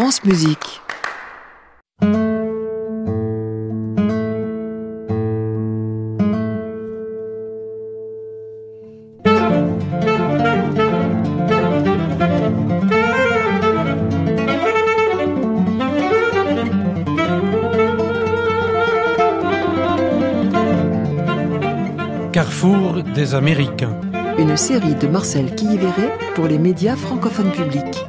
France Musique. Carrefour des Américains. Une série de Marcel Quilliveré pour les médias francophones publics.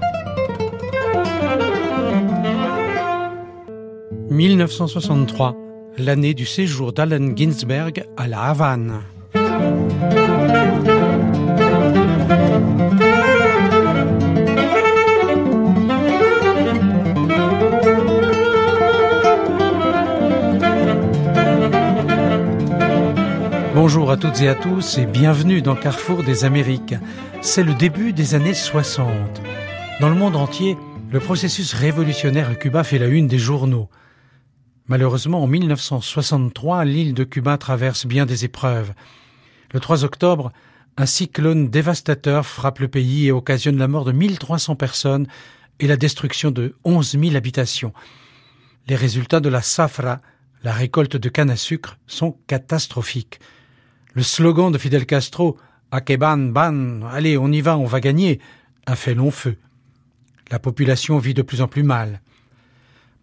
1963, l'année du séjour d'Allen Ginsberg à La Havane. Bonjour à toutes et à tous et bienvenue dans Carrefour des Amériques. C'est le début des années 60. Dans le monde entier, le processus révolutionnaire à Cuba fait la une des journaux. Malheureusement, en 1963, l'île de Cuba traverse bien des épreuves. Le 3 octobre, un cyclone dévastateur frappe le pays et occasionne la mort de 1300 personnes et la destruction de 11 000 habitations. Les résultats de la safra, la récolte de canne à sucre, sont catastrophiques. Le slogan de Fidel Castro, Akeban ban, allez, on y va, on va gagner, a fait long feu. La population vit de plus en plus mal.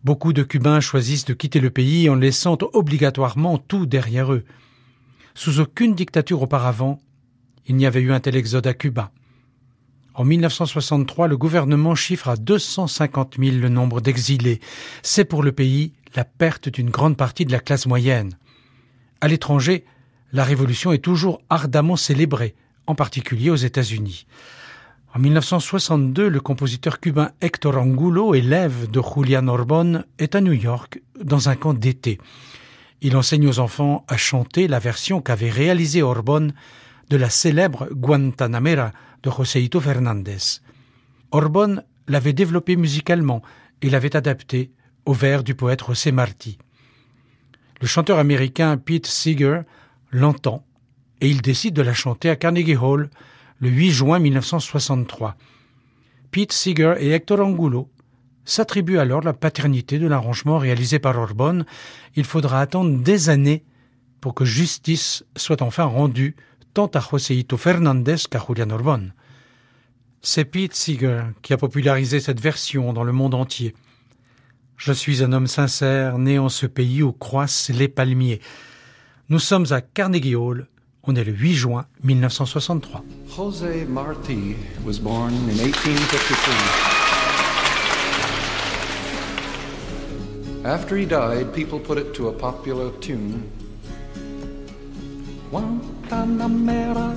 Beaucoup de Cubains choisissent de quitter le pays en laissant obligatoirement tout derrière eux. Sous aucune dictature auparavant, il n'y avait eu un tel exode à Cuba. En 1963, le gouvernement chiffre à 250 000 le nombre d'exilés. C'est pour le pays la perte d'une grande partie de la classe moyenne. À l'étranger, la révolution est toujours ardemment célébrée, en particulier aux États-Unis. En 1962, le compositeur cubain Héctor Angulo, élève de Julian Orbon, est à New York dans un camp d'été. Il enseigne aux enfants à chanter la version qu'avait réalisée Orbon de la célèbre Guantanamera de Joséito Fernandez. Orbon l'avait développée musicalement et l'avait adaptée au vers du poète José Martí. Le chanteur américain Pete Seeger l'entend et il décide de la chanter à Carnegie Hall le 8 juin 1963. Pete Seeger et Hector Angulo s'attribuent alors la paternité de l'arrangement réalisé par Orbon. Il faudra attendre des années pour que justice soit enfin rendue tant à Joséito Fernandez qu'à Julian Orbon. C'est Pete Seeger qui a popularisé cette version dans le monde entier. Je suis un homme sincère, né en ce pays où croissent les palmiers. Nous sommes à Carnegie Hall. On est le 8 juin 1963. Jose Marti was born in 1853. After he died, people put it to a popular tune. Guantanamera,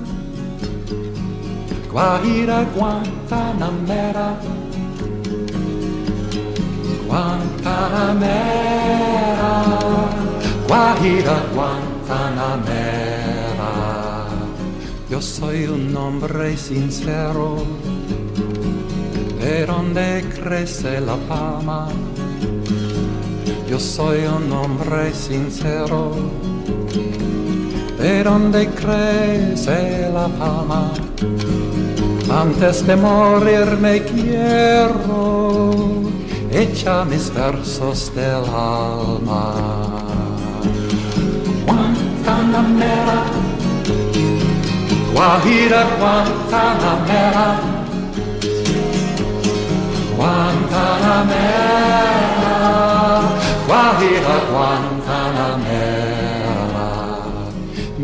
Guajira Guantanamera, Guantanamera, Guajira Guantanamera. Yo soy un hombre sincero, de donde crece la palma. Yo soy un hombre sincero, de donde crece la palma. Antes de morir me quiero, echa mis versos del alma. Guajira Guantanamera Guantanamera Guajira Guantanamera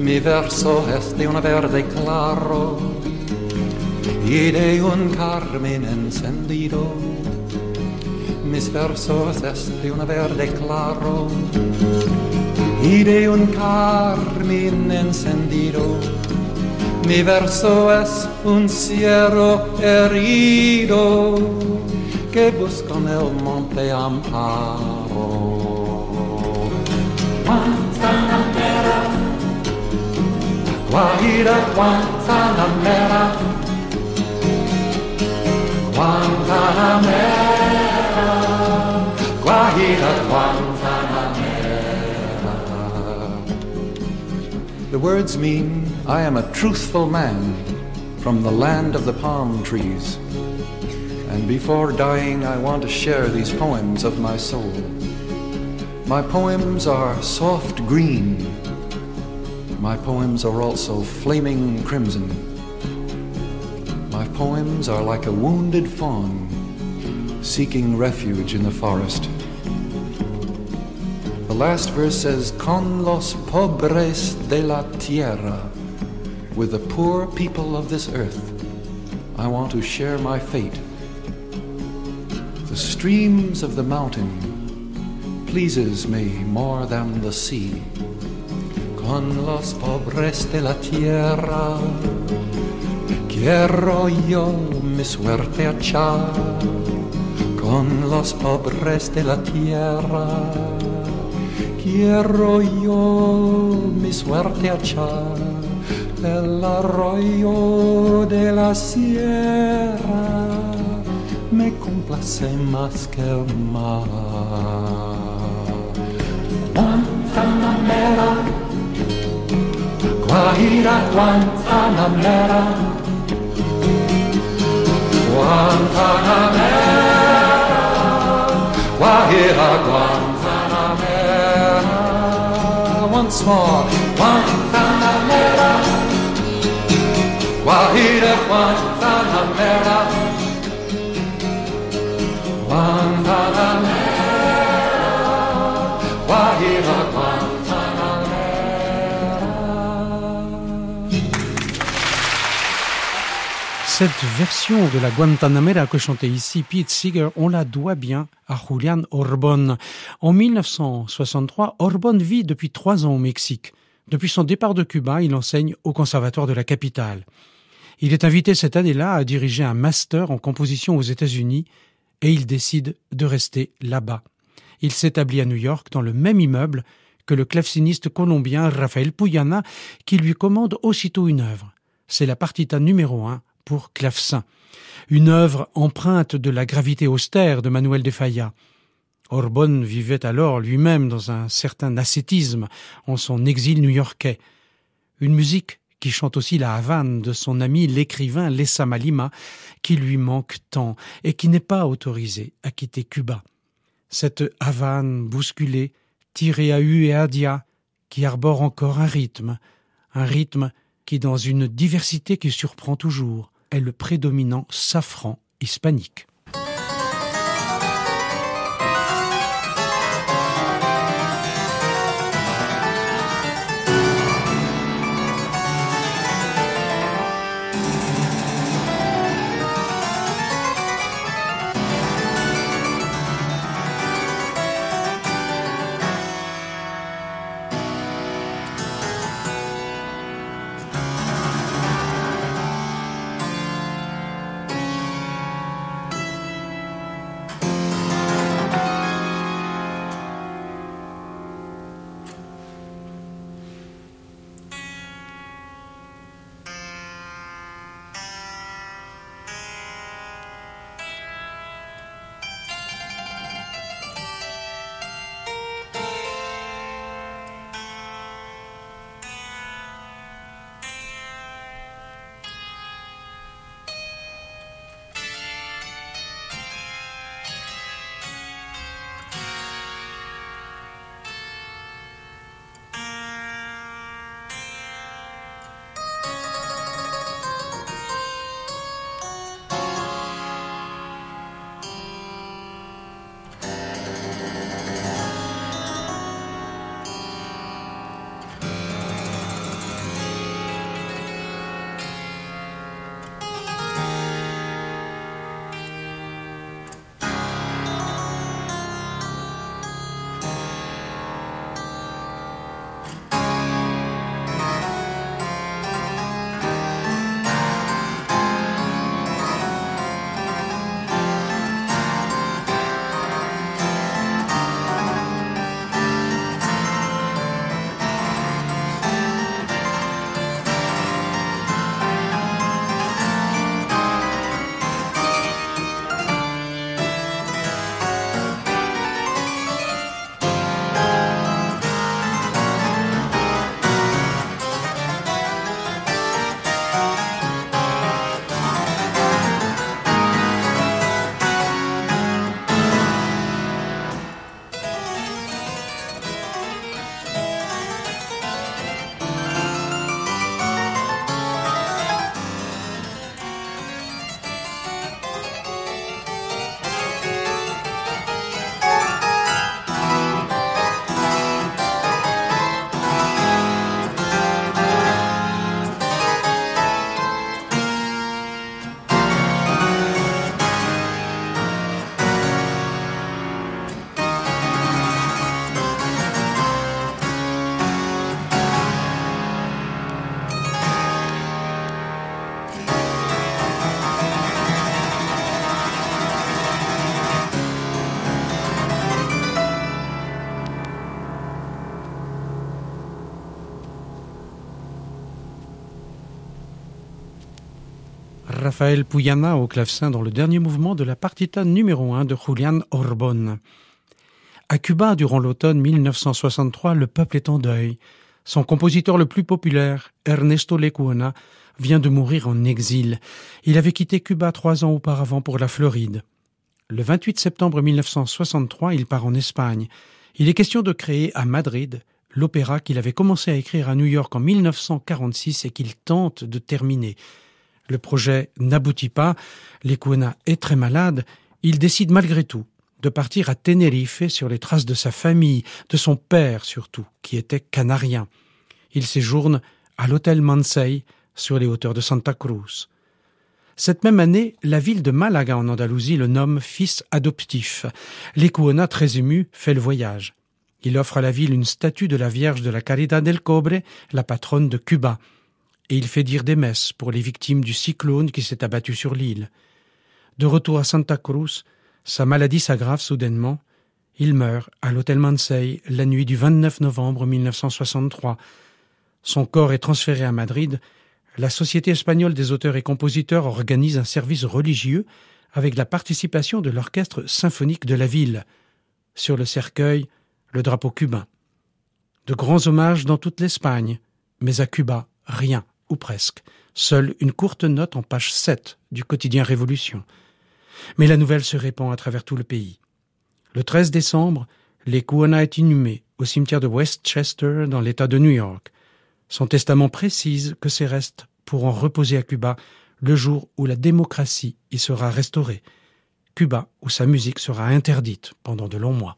Mi verso es de un verde claro. Y de un carmen encendido. Mis versos es de un verde claro. Y de un carmen encendido. Mi verso es un cielo herido que busca el monte amparo. Guantanamera, Guajira Guantanamera, Guantanamera, Guajira Guantanamera. The words mean I am a truthful man from the land of the palm trees. And before dying, I want to share these poems of my soul. My poems are soft green. My poems are also flaming crimson. My poems are like a wounded fawn seeking refuge in the forest. The last verse says, Con los pobres de la tierra, with the poor people of this earth, I want to share my fate. The streams of the mountain pleases me more than the sea. Con los pobres de la tierra, quiero yo mi suerte echar. Con los pobres de la tierra, quiero yo mi suerte echar el arroyo de la sierra me complace más que el mar. Guantanamera, Guajira, Guantanamera, Guantanamera, Guajira, Guantanamera. Once more, Guantanamera. Guantanamera. Cette version de la Guantanamera que chantait ici Pete Seeger, on la doit bien à Julian Orbon. En 1963, Orbon vit depuis trois ans au Mexique. Depuis son départ de Cuba, il enseigne au Conservatoire de la capitale. Il est invité cette année-là à diriger un master en composition aux États-Unis et il décide de rester là-bas. Il s'établit à New York dans le même immeuble que le claveciniste colombien Rafael Puyana qui lui commande aussitôt une œuvre. C'est la partita numéro un pour clavecin. Une œuvre empreinte de la gravité austère de Manuel de Falla. Orbon vivait alors lui-même dans un certain ascétisme en son exil new-yorkais. Une musique qui chante aussi la Havane de son ami l'écrivain Lessa Malima, qui lui manque tant et qui n'est pas autorisé à quitter Cuba. Cette Havane bousculée, tirée à U et à Dia, qui arbore encore un rythme, un rythme qui, dans une diversité qui surprend toujours, est le prédominant safran hispanique. Rafael Puyana au clavecin dans le dernier mouvement de la partita numéro 1 de Julian Orbon. À Cuba, durant l'automne 1963, le peuple est en deuil. Son compositeur le plus populaire, Ernesto Lecuona, vient de mourir en exil. Il avait quitté Cuba trois ans auparavant pour la Floride. Le 28 septembre 1963, il part en Espagne. Il est question de créer à Madrid l'opéra qu'il avait commencé à écrire à New York en 1946 et qu'il tente de terminer. Le projet n'aboutit pas, Lecuona est très malade, il décide malgré tout de partir à Tenerife sur les traces de sa famille, de son père surtout, qui était canarien. Il séjourne à l'hôtel Mansei sur les hauteurs de Santa Cruz. Cette même année, la ville de Malaga en Andalousie le nomme fils adoptif. Lecuona, très ému, fait le voyage. Il offre à la ville une statue de la Vierge de la Caridad del Cobre, la patronne de Cuba, et il fait dire des messes pour les victimes du cyclone qui s'est abattu sur l'île. De retour à Santa Cruz, sa maladie s'aggrave soudainement. Il meurt à l'hôtel Mansei la nuit du 29 novembre 1963. Son corps est transféré à Madrid. La Société espagnole des auteurs et compositeurs organise un service religieux avec la participation de l'orchestre symphonique de la ville. Sur le cercueil, le drapeau cubain. De grands hommages dans toute l'Espagne, mais à Cuba, rien, ou presque. Seule une courte note en page 7 du quotidien Révolution. Mais la nouvelle se répand à travers tout le pays. Le 13 décembre, Lecuona est inhumé au cimetière de Westchester dans l'État de New York. Son testament précise que ses restes pourront reposer à Cuba le jour où la démocratie y sera restaurée. Cuba où sa musique sera interdite pendant de longs mois.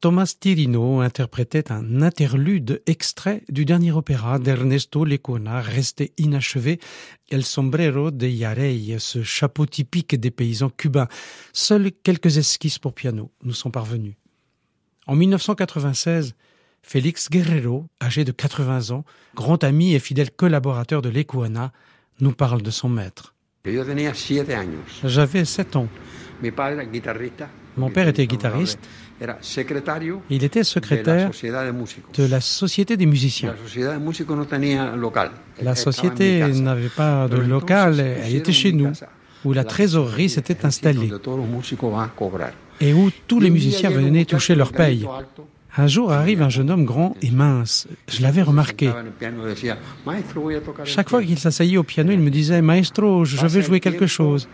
Thomas Tirino interprétait un interlude extrait du dernier opéra d'Ernesto Lecona resté inachevé, El sombrero de Yarey, ce chapeau typique des paysans cubains. Seules quelques esquisses pour piano nous sont parvenues. En 1996, Félix Guerrero, âgé de 80 ans, grand ami et fidèle collaborateur de l'Ecuana, nous parle de son maître. J'avais 7 ans. Mon père était guitariste. Il était secrétaire de la Société des musiciens. La société n'avait pas de local, elle était chez nous, où la trésorerie s'était installée et où tous les musiciens venaient toucher leur paye. Un jour arrive un jeune homme grand et mince. Je l'avais remarqué. Chaque fois qu'il s'asseyait au piano, il me disait Maestro, je vais jouer quelque chose.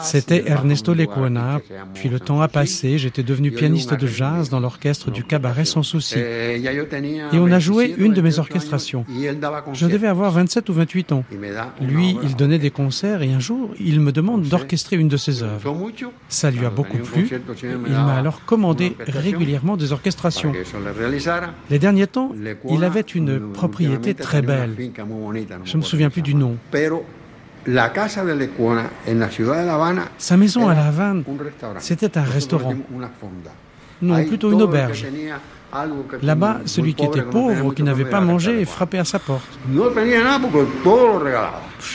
C'était Ernesto Lecuona. Puis le temps a passé, j'étais devenu pianiste de jazz dans l'orchestre du cabaret sans souci. Et on a joué une de mes orchestrations. Je devais avoir 27 ou 28 ans. Lui, il donnait des concerts et un jour, il me demande d'orchestrer une de ses œuvres. Ça lui a beaucoup plu. Il m'a alors commandé régulièrement des orchestrations. Les derniers temps, il avait une propriété très belle. Je ne me souviens plus du nom. Sa maison à La Havane, c'était un restaurant. Non, plutôt une auberge. Là-bas, celui qui était pauvre, qui n'avait pas mangé, frappait à sa porte.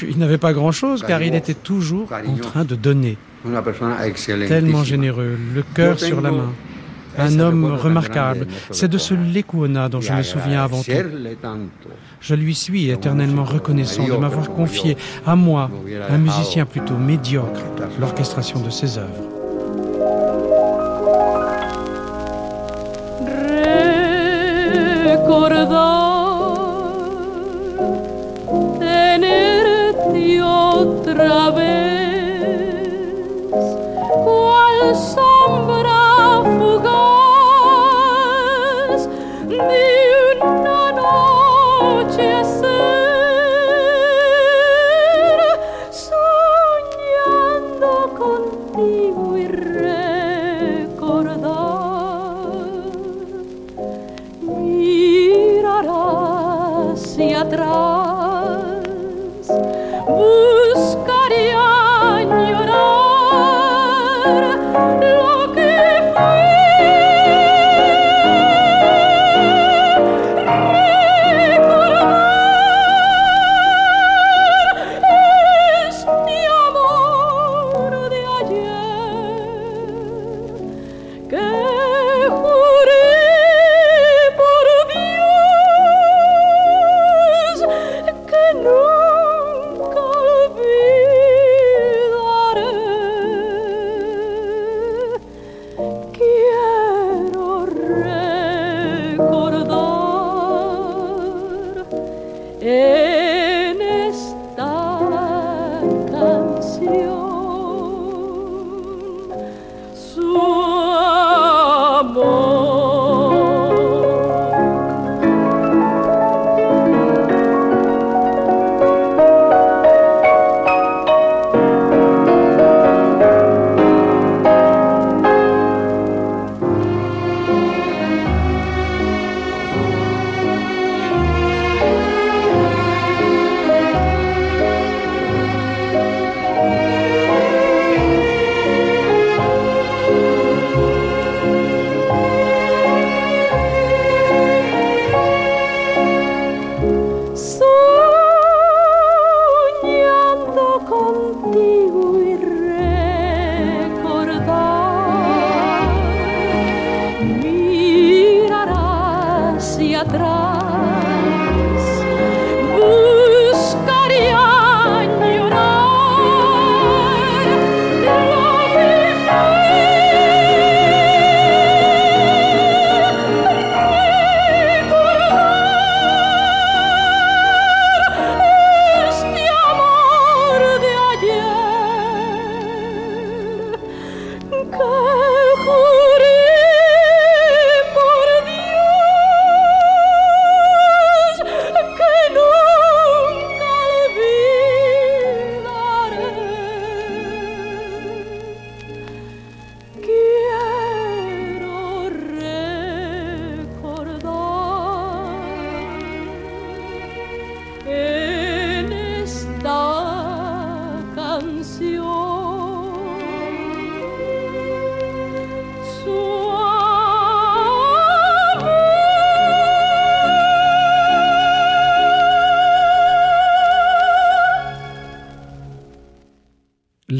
Il n'avait pas grand-chose car il était toujours en train de donner. Tellement généreux, le cœur sur la main un homme remarquable. C'est de ce Lecuona dont je me souviens avant tout. Je lui suis éternellement reconnaissant de m'avoir confié à moi, un musicien plutôt médiocre, l'orchestration de ses œuvres.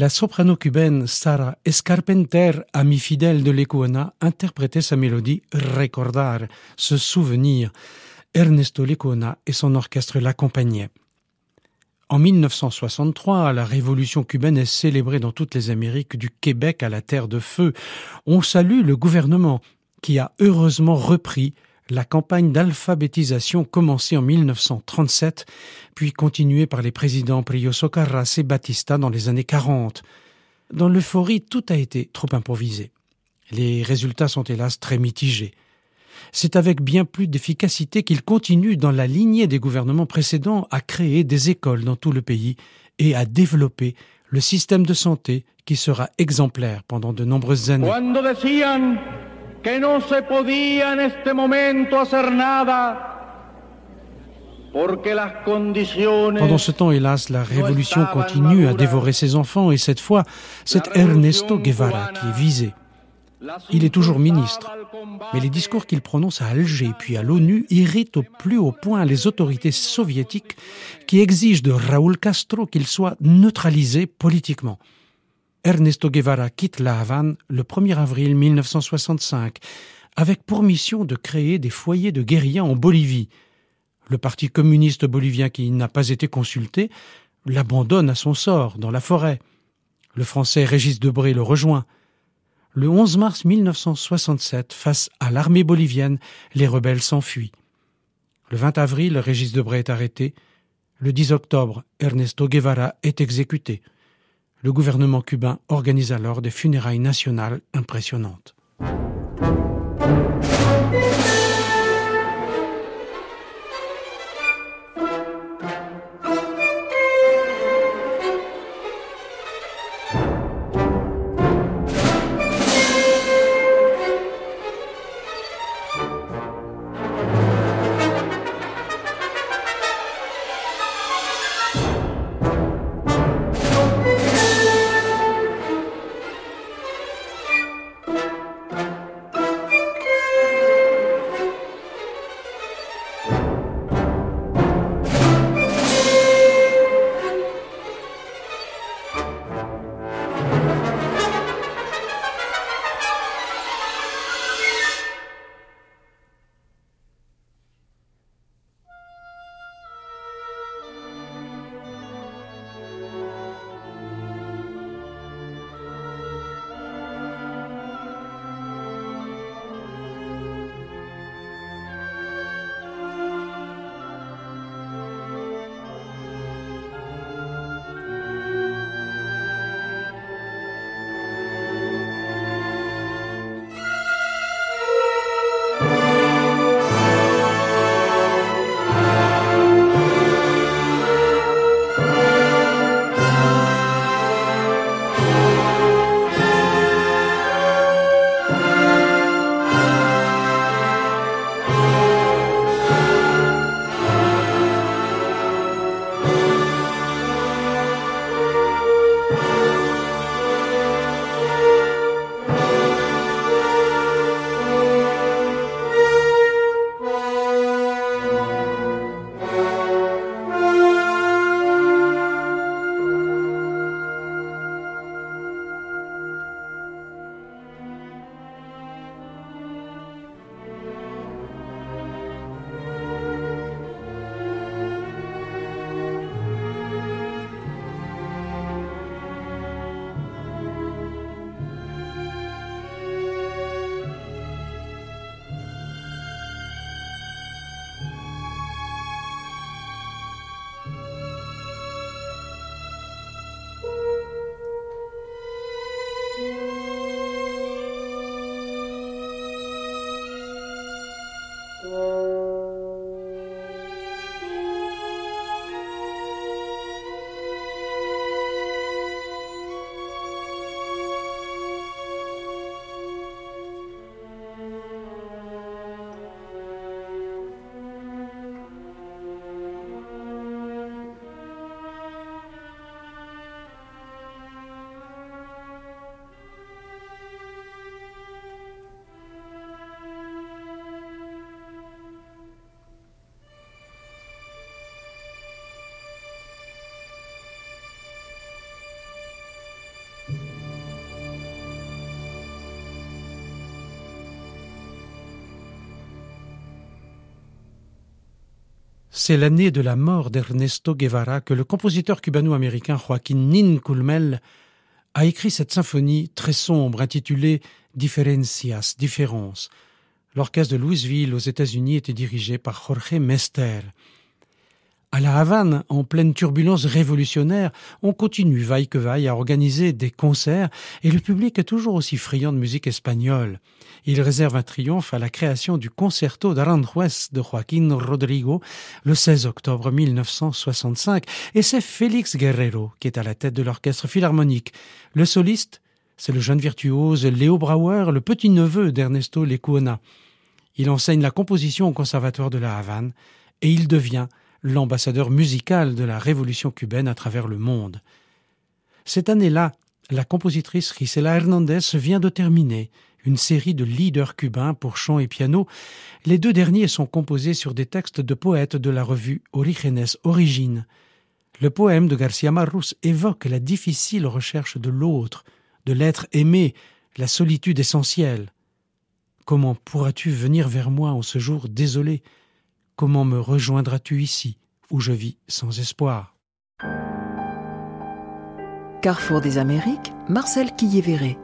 La soprano cubaine Sara Escarpenter, amie fidèle de Lecuona, interprétait sa mélodie Recordar, se souvenir. Ernesto Lecuona et son orchestre l'accompagnaient. En 1963, la révolution cubaine est célébrée dans toutes les Amériques, du Québec à la Terre de Feu. On salue le gouvernement qui a heureusement repris la campagne d'alphabétisation commencée en 1937, puis continuée par les présidents Prioso Carras et Batista dans les années 40. Dans l'euphorie, tout a été trop improvisé. Les résultats sont hélas très mitigés. C'est avec bien plus d'efficacité qu'il continue dans la lignée des gouvernements précédents à créer des écoles dans tout le pays et à développer le système de santé qui sera exemplaire pendant de nombreuses années. Que no se podía en este momento hacer nada Pendant ce temps, hélas, la révolution continue à dévorer ses enfants et cette fois, c'est Ernesto Guevara qui est visé. Il est toujours ministre, mais les discours qu'il prononce à Alger puis à l'ONU irritent au plus haut point les autorités soviétiques qui exigent de Raúl Castro qu'il soit neutralisé politiquement. Ernesto Guevara quitte la Havane le 1er avril 1965 avec pour mission de créer des foyers de guérilla en Bolivie. Le Parti communiste bolivien qui n'a pas été consulté l'abandonne à son sort dans la forêt. Le français Régis Debré le rejoint. Le 11 mars 1967, face à l'armée bolivienne, les rebelles s'enfuient. Le 20 avril, Régis Debré est arrêté. Le 10 octobre, Ernesto Guevara est exécuté. Le gouvernement cubain organise alors des funérailles nationales impressionnantes. C'est l'année de la mort d'Ernesto Guevara que le compositeur cubano-américain Joaquín Nin Culmel a écrit cette symphonie très sombre intitulée Diferencias, différences. L'orchestre de Louisville aux États-Unis était dirigé par Jorge Mester. À La Havane, en pleine turbulence révolutionnaire, on continue vaille que vaille à organiser des concerts et le public est toujours aussi friand de musique espagnole. Il réserve un triomphe à la création du Concerto d'Aranjuez de Joaquín Rodrigo le 16 octobre 1965 et c'est Félix Guerrero qui est à la tête de l'orchestre philharmonique. Le soliste, c'est le jeune virtuose Léo Brauer, le petit-neveu d'Ernesto Lecuona. Il enseigne la composition au Conservatoire de La Havane et il devient l'ambassadeur musical de la révolution cubaine à travers le monde. Cette année-là, la compositrice Gisela Hernandez vient de terminer une série de leaders cubains pour chant et piano. Les deux derniers sont composés sur des textes de poètes de la revue Orígenes Origine. Le poème de Garcia Marrus évoque la difficile recherche de l'autre, de l'être aimé, la solitude essentielle. Comment pourras-tu venir vers moi en ce jour désolé? Comment me rejoindras-tu ici, où je vis sans espoir? Carrefour des Amériques, Marcel Quillévéré.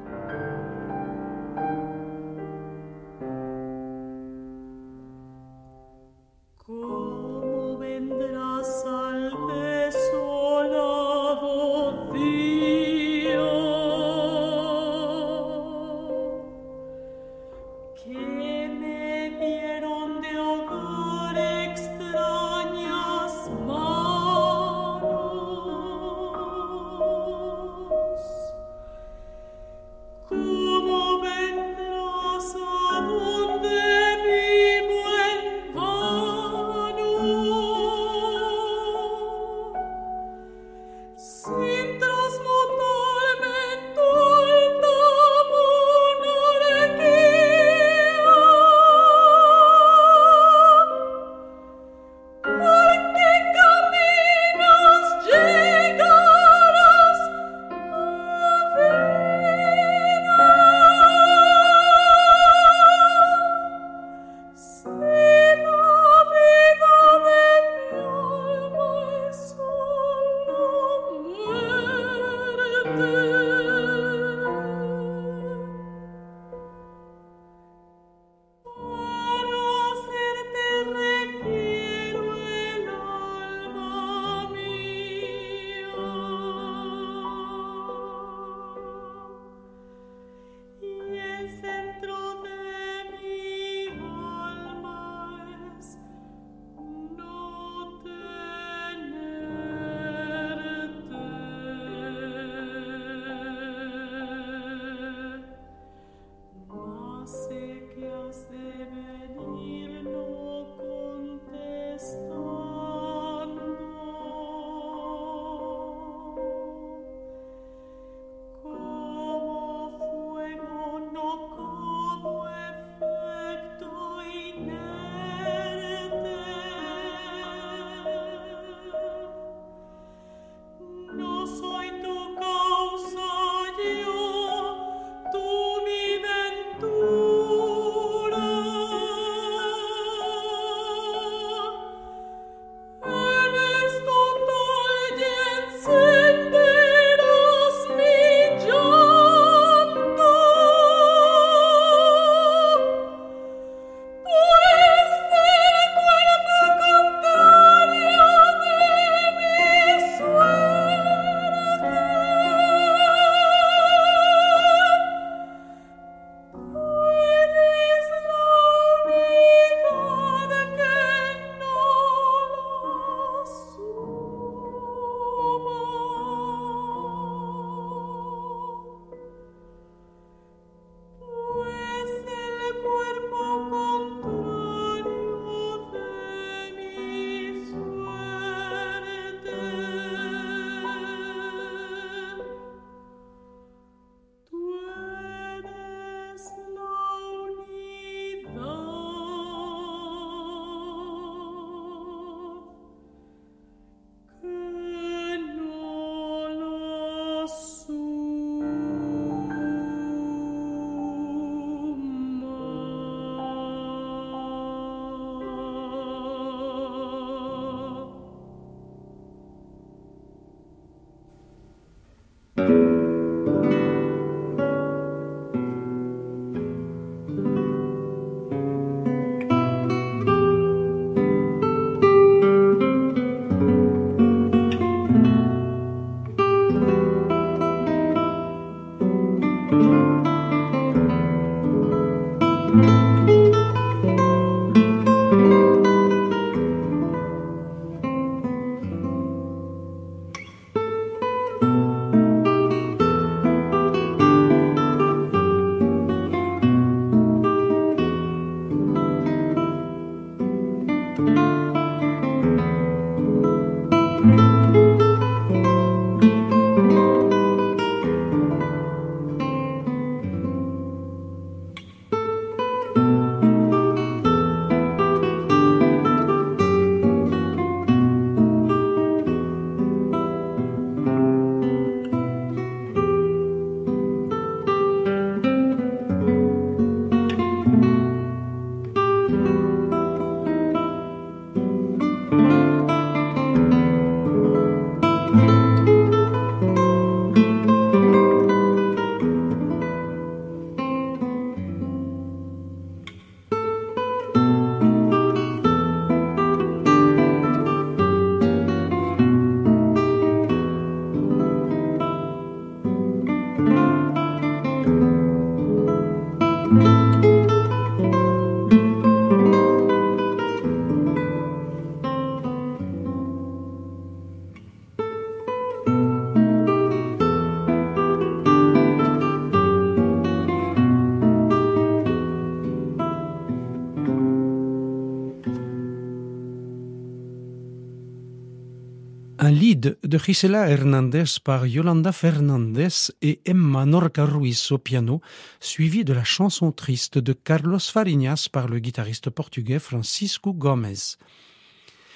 De Gisela Hernandez par Yolanda Fernandez et Emma Norca Ruiz au piano, suivi de la chanson triste de Carlos Fariñas par le guitariste portugais Francisco Gomez.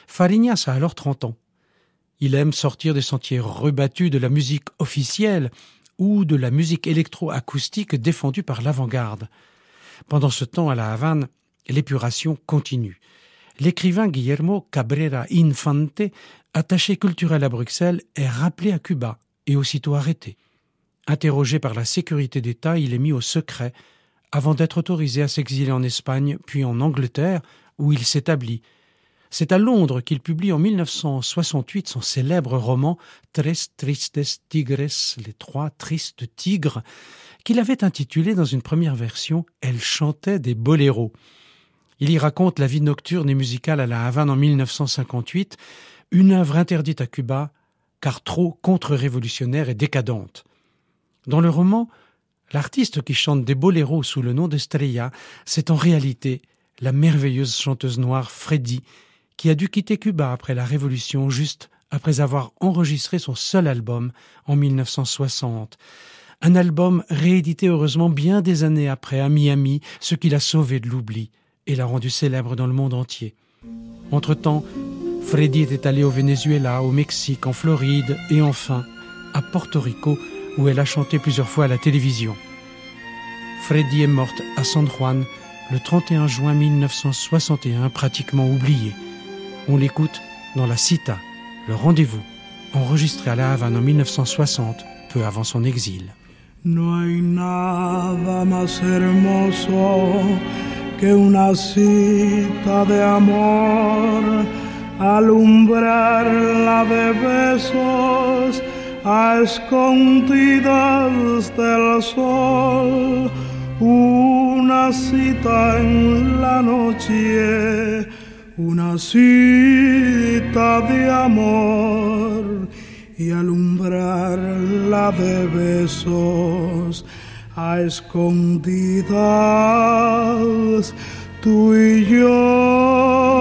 Fariñas a alors 30 ans. Il aime sortir des sentiers rebattus de la musique officielle ou de la musique électroacoustique défendue par l'avant-garde. Pendant ce temps, à la Havane, l'épuration continue. L'écrivain Guillermo Cabrera Infante, attaché culturel à Bruxelles, est rappelé à Cuba et aussitôt arrêté. Interrogé par la sécurité d'État, il est mis au secret avant d'être autorisé à s'exiler en Espagne puis en Angleterre où il s'établit c'est à Londres qu'il publie en 1968 son célèbre roman Tres Tristes Tigres, les trois tristes tigres, qu'il avait intitulé dans une première version Elle chantait des boléros. Il y raconte la vie nocturne et musicale à la Havane en 1958, une œuvre interdite à Cuba, car trop contre-révolutionnaire et décadente. Dans le roman, l'artiste qui chante des boléros sous le nom d'Estrella, c'est en réalité la merveilleuse chanteuse noire Freddy, qui a dû quitter Cuba après la Révolution juste après avoir enregistré son seul album en 1960. Un album réédité heureusement bien des années après à Miami, ce qui l'a sauvé de l'oubli et l'a rendu célèbre dans le monde entier. Entre-temps, Freddy était allé au Venezuela, au Mexique, en Floride et enfin à Porto Rico où elle a chanté plusieurs fois à la télévision. Freddy est morte à San Juan le 31 juin 1961, pratiquement oubliée. On l'écoute dans La Cita, le rendez-vous, enregistré à La Havane en 1960, peu avant son exil. Alumbrarla de besos a escondidas del sol, una cita en la noche una cita de amor y alumbrarla de besos a escondidas tú y yo.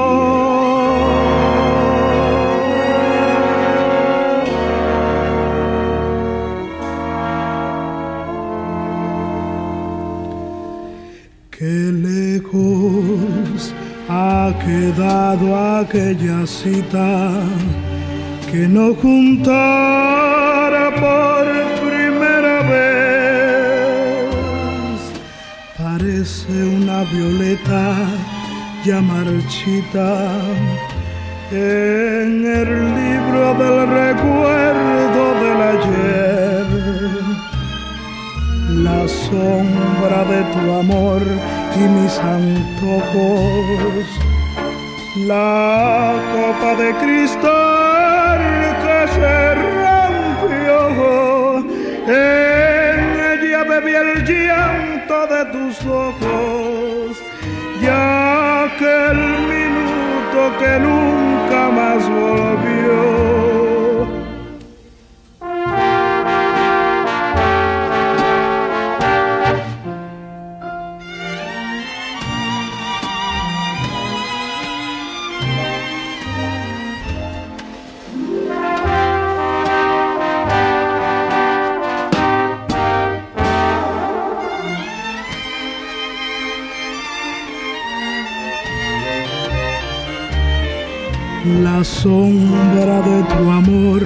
Quedado aquella cita que no juntara por primera vez. Parece una violeta ya marchita en el libro del recuerdo del ayer. La sombra de tu amor y mis antojos la copa de cristal que se rompió, en ella bebí el llanto de tus ojos, ya aquel minuto que nunca más volvió. Sombra de tu amor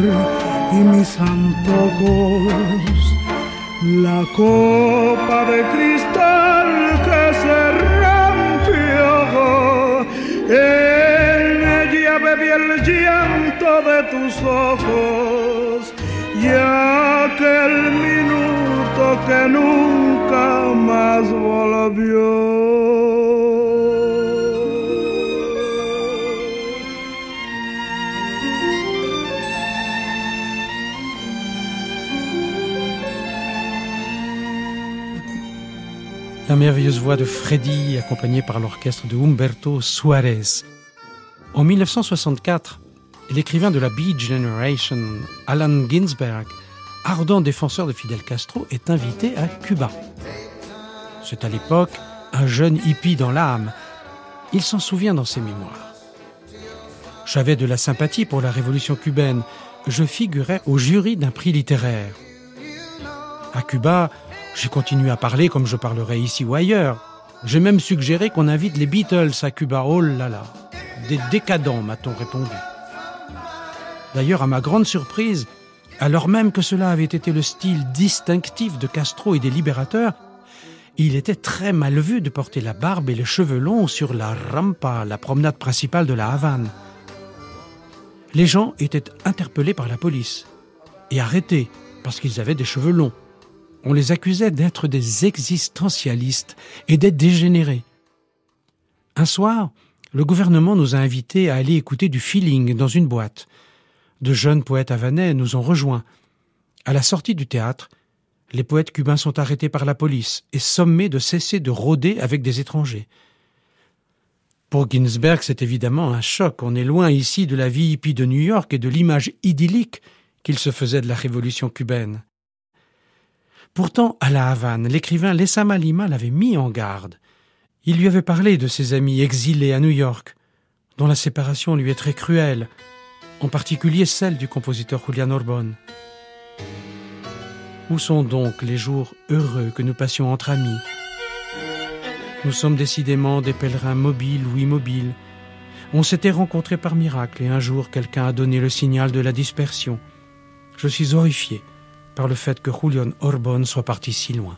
y mis antojos, la copa de cristal merveilleuse voix de Freddy accompagnée par l'orchestre de Humberto Suarez. En 1964, l'écrivain de la Beat Generation, Alan Ginsberg, ardent défenseur de Fidel Castro, est invité à Cuba. C'est à l'époque un jeune hippie dans l'âme. Il s'en souvient dans ses mémoires. J'avais de la sympathie pour la révolution cubaine. je figurais au jury d'un prix littéraire. À Cuba, j'ai continué à parler comme je parlerai ici ou ailleurs. J'ai même suggéré qu'on invite les Beatles à Cuba. Oh là là, des décadents, m'a-t-on répondu. D'ailleurs, à ma grande surprise, alors même que cela avait été le style distinctif de Castro et des libérateurs, il était très mal vu de porter la barbe et les cheveux longs sur la rampa, la promenade principale de la Havane. Les gens étaient interpellés par la police et arrêtés parce qu'ils avaient des cheveux longs. On les accusait d'être des existentialistes et d'être dégénérés. Un soir, le gouvernement nous a invités à aller écouter du feeling dans une boîte. De jeunes poètes havanais nous ont rejoints. À la sortie du théâtre, les poètes cubains sont arrêtés par la police et sommés de cesser de rôder avec des étrangers. Pour Ginsberg, c'est évidemment un choc. On est loin ici de la vie hippie de New York et de l'image idyllique qu'il se faisait de la révolution cubaine. Pourtant, à la Havane, l'écrivain Lessama Lima l'avait mis en garde. Il lui avait parlé de ses amis exilés à New York, dont la séparation lui est très cruelle, en particulier celle du compositeur Julian Orbon. Où sont donc les jours heureux que nous passions entre amis? Nous sommes décidément des pèlerins mobiles ou immobiles. On s'était rencontrés par miracle et un jour quelqu'un a donné le signal de la dispersion. Je suis horrifié par le fait que Julian Orbon soit parti si loin.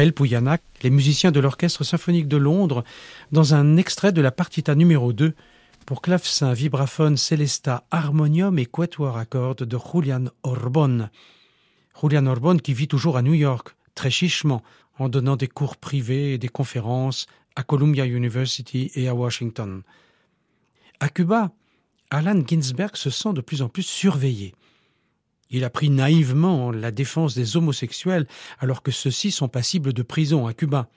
Raphaël les musiciens de l'Orchestre symphonique de Londres, dans un extrait de la partita numéro 2 pour clavecin, vibraphone, célesta, harmonium et quatuor à cordes de Julian Orbon. Julian Orbon qui vit toujours à New York, très chichement, en donnant des cours privés et des conférences à Columbia University et à Washington. À Cuba, Alan Ginsberg se sent de plus en plus surveillé. Il a pris naïvement la défense des homosexuels alors que ceux-ci sont passibles de prison à Cuba.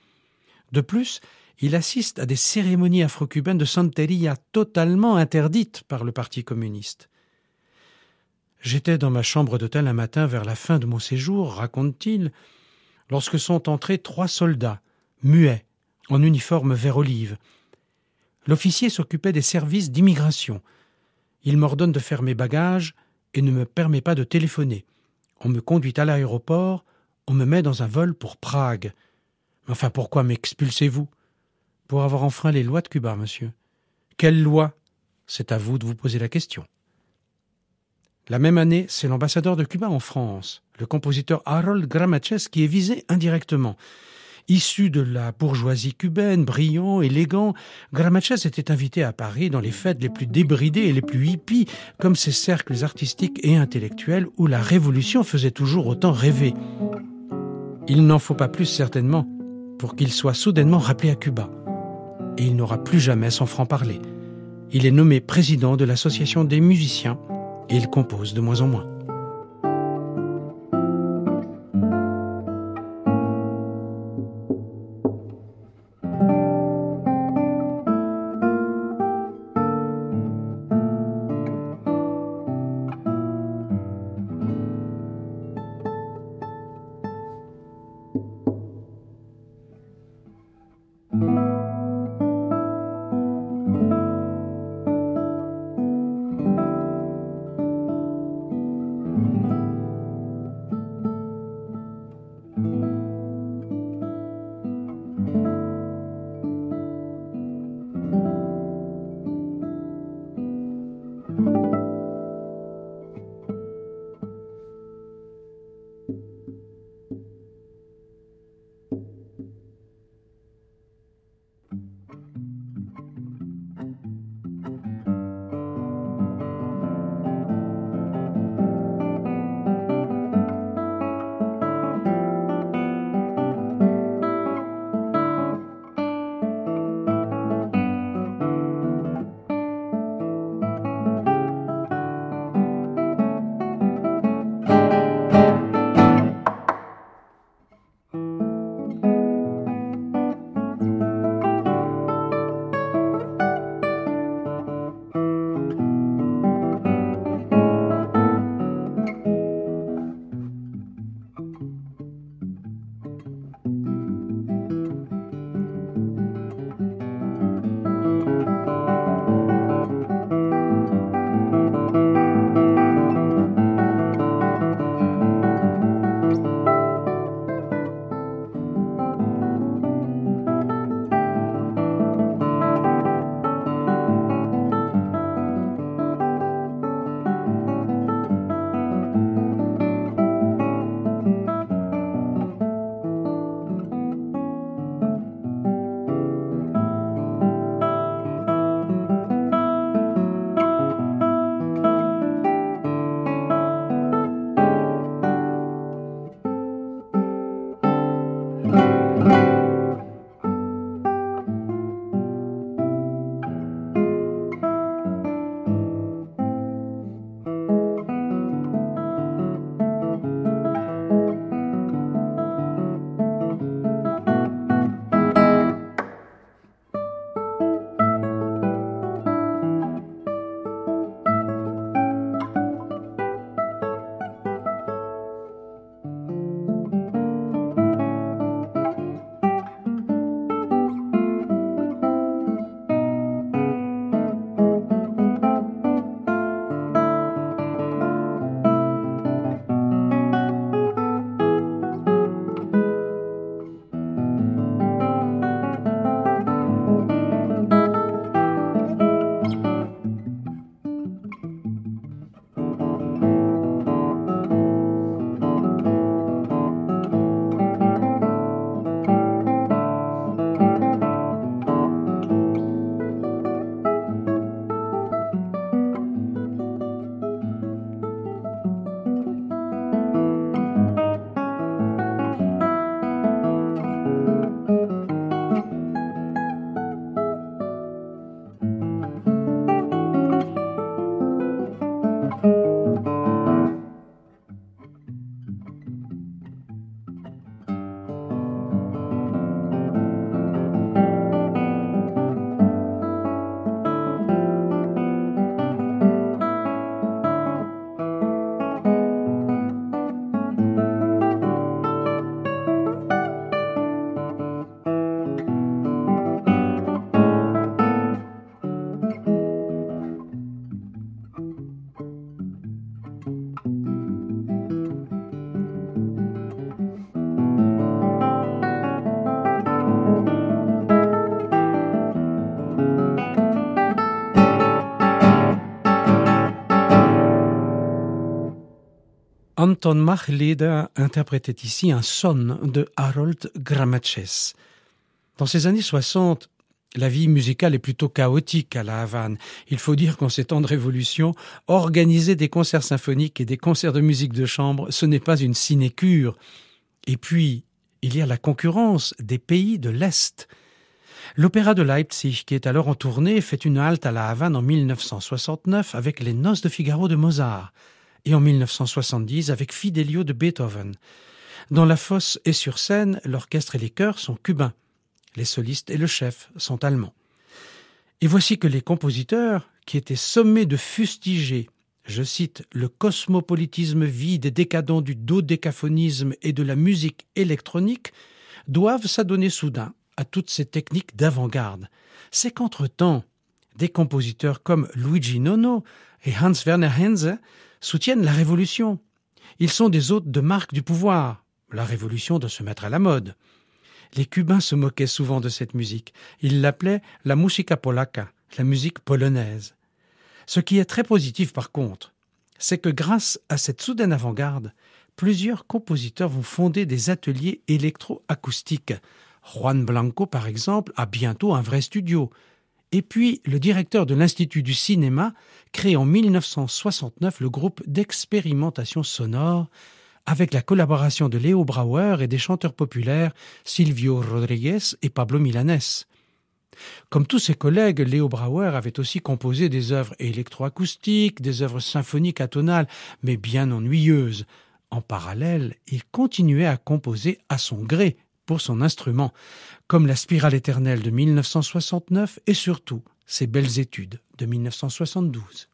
De plus, il assiste à des cérémonies afro-cubaines de Santeria totalement interdites par le Parti communiste. J'étais dans ma chambre d'hôtel un matin vers la fin de mon séjour, raconte-t-il, lorsque sont entrés trois soldats, muets, en uniforme vert olive. L'officier s'occupait des services d'immigration. Il m'ordonne de faire mes bagages et ne me permet pas de téléphoner. On me conduit à l'aéroport, on me met dans un vol pour Prague. Mais enfin, pourquoi m'expulsez-vous? Pour avoir enfreint les lois de Cuba, monsieur. Quelle loi? C'est à vous de vous poser la question. La même année, c'est l'ambassadeur de Cuba en France, le compositeur Harold Gramaches, qui est visé indirectement. Issu de la bourgeoisie cubaine, brillant, élégant, Gramaches était invité à Paris dans les fêtes les plus débridées et les plus hippies, comme ces cercles artistiques et intellectuels où la révolution faisait toujours autant rêver. Il n'en faut pas plus certainement pour qu'il soit soudainement rappelé à Cuba. Et il n'aura plus jamais son franc-parler. Il est nommé président de l'Association des musiciens et il compose de moins en moins. Anton Machleder interprétait ici un son de Harold Gramaches. Dans ces années 60, la vie musicale est plutôt chaotique à la Havane. Il faut dire qu'en ces temps de révolution, organiser des concerts symphoniques et des concerts de musique de chambre, ce n'est pas une sinécure. Et puis, il y a la concurrence des pays de l'Est. L'opéra de Leipzig, qui est alors en tournée, fait une halte à la Havane en 1969 avec les Noces de Figaro de Mozart et en 1970 avec Fidelio de Beethoven. Dans la fosse et sur scène, l'orchestre et les chœurs sont cubains. Les solistes et le chef sont allemands. Et voici que les compositeurs, qui étaient sommés de fustiger, je cite, le cosmopolitisme vide et décadent du dodécaphonisme et de la musique électronique, doivent s'adonner soudain à toutes ces techniques d'avant-garde. C'est qu'entre-temps, des compositeurs comme Luigi Nono et Hans Werner Henze soutiennent la révolution. Ils sont des hôtes de marque du pouvoir. La révolution doit se mettre à la mode. Les Cubains se moquaient souvent de cette musique. Ils l'appelaient la musica polacca, la musique polonaise. Ce qui est très positif par contre, c'est que grâce à cette soudaine avant-garde, plusieurs compositeurs vont fonder des ateliers électroacoustiques. Juan Blanco, par exemple, a bientôt un vrai studio. Et puis, le directeur de l'Institut du cinéma crée en 1969 le groupe d'expérimentation sonore avec la collaboration de Léo Brauer et des chanteurs populaires Silvio Rodriguez et Pablo Milanés. Comme tous ses collègues, Léo Brauer avait aussi composé des œuvres électroacoustiques, des œuvres symphoniques atonales, mais bien ennuyeuses. En parallèle, il continuait à composer à son gré pour son instrument, comme la Spirale éternelle de 1969 et surtout ses belles études de 1972.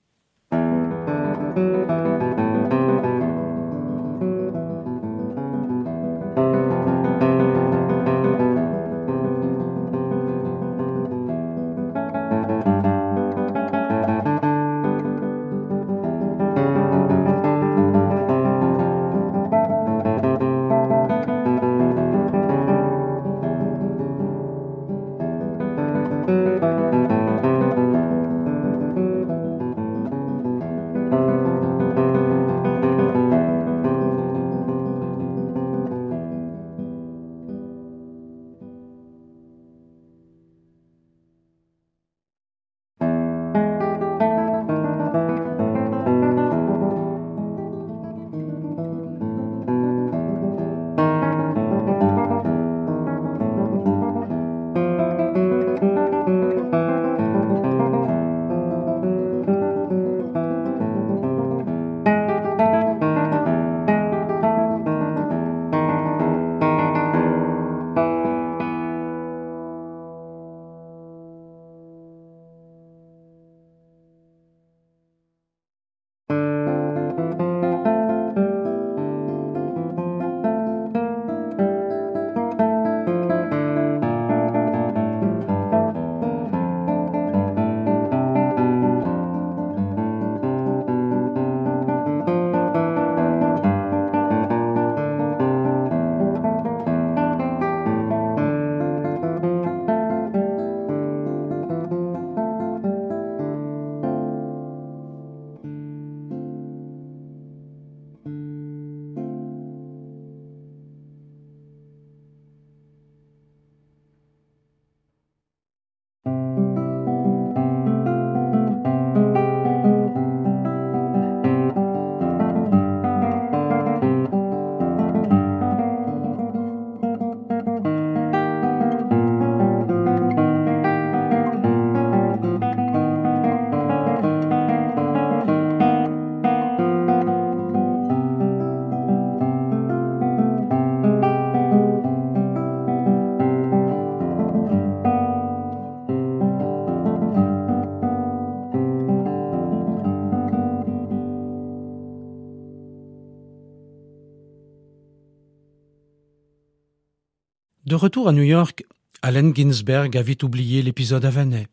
Retour à New York, Allen Ginsberg a vite oublié l'épisode havanais.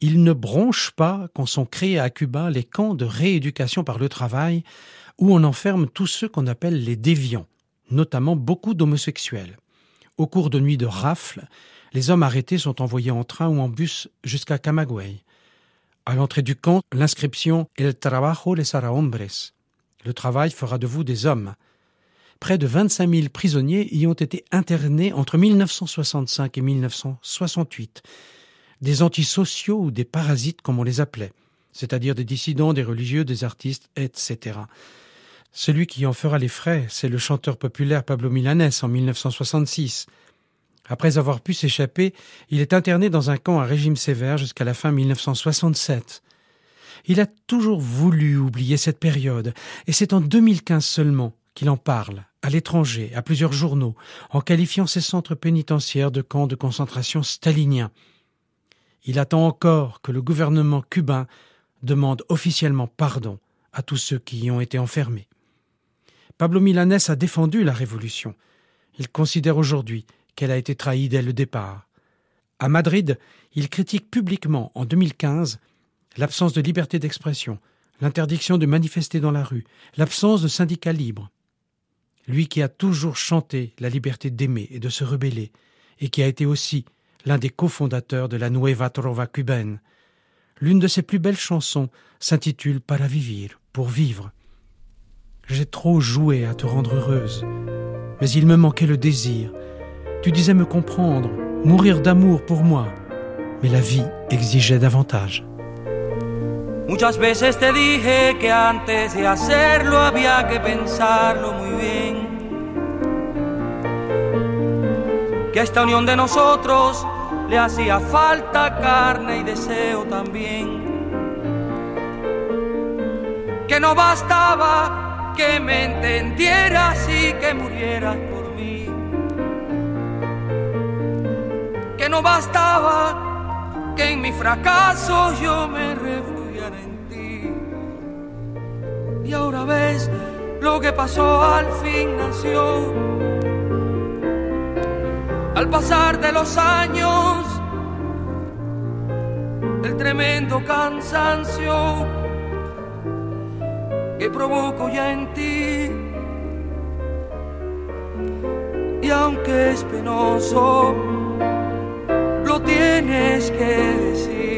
Il ne bronche pas quand sont créés à Cuba les camps de rééducation par le travail, où on enferme tous ceux qu'on appelle les déviants, notamment beaucoup d'homosexuels. Au cours de nuits de rafles, les hommes arrêtés sont envoyés en train ou en bus jusqu'à Camagüey. À l'entrée du camp, l'inscription El trabajo les hará hombres. Le travail fera de vous des hommes. Près de 25 000 prisonniers y ont été internés entre 1965 et 1968. Des antisociaux ou des parasites comme on les appelait, c'est-à-dire des dissidents, des religieux, des artistes, etc. Celui qui en fera les frais, c'est le chanteur populaire Pablo Milanes en 1966. Après avoir pu s'échapper, il est interné dans un camp à régime sévère jusqu'à la fin 1967. Il a toujours voulu oublier cette période, et c'est en 2015 seulement qu'il en parle, à l'étranger, à plusieurs journaux, en qualifiant ces centres pénitentiaires de camps de concentration staliniens. Il attend encore que le gouvernement cubain demande officiellement pardon à tous ceux qui y ont été enfermés. Pablo Milanès a défendu la révolution. Il considère aujourd'hui qu'elle a été trahie dès le départ. À Madrid, il critique publiquement en 2015 l'absence de liberté d'expression, l'interdiction de manifester dans la rue, l'absence de syndicats libres. Lui qui a toujours chanté la liberté d'aimer et de se rebeller, et qui a été aussi l'un des cofondateurs de la Nueva Trova cubaine. L'une de ses plus belles chansons s'intitule Para vivir, pour vivre. J'ai trop joué à te rendre heureuse, mais il me manquait le désir, tu disais me comprendre, mourir d'amour pour moi, mais la vie exigeait davantage. Muchas veces te dije que antes de hacerlo. Que a esta unión de nosotros le hacía falta carne y deseo también. Que no bastaba que me entendieras y que murieras no bastaba que en mi fracaso yo me refugiara en ti. Y ahora ves lo que pasó al fin nació. Al pasar de los años, el tremendo cansancio que provoco ya en ti. Y aunque es penoso, tienes que decir.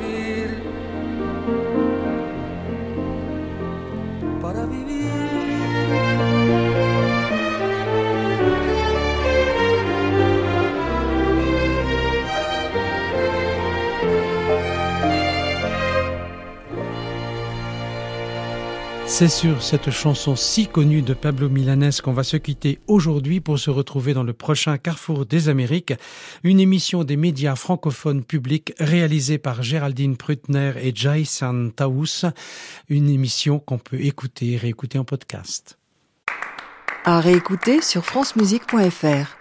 C'est sur cette chanson si connue de Pablo Milanès qu'on va se quitter aujourd'hui pour se retrouver dans le prochain Carrefour des Amériques, une émission des médias francophones publics réalisée par Géraldine Prutner et Jaisan Taous, une émission qu'on peut écouter et réécouter en podcast. À réécouter sur francemusique.fr.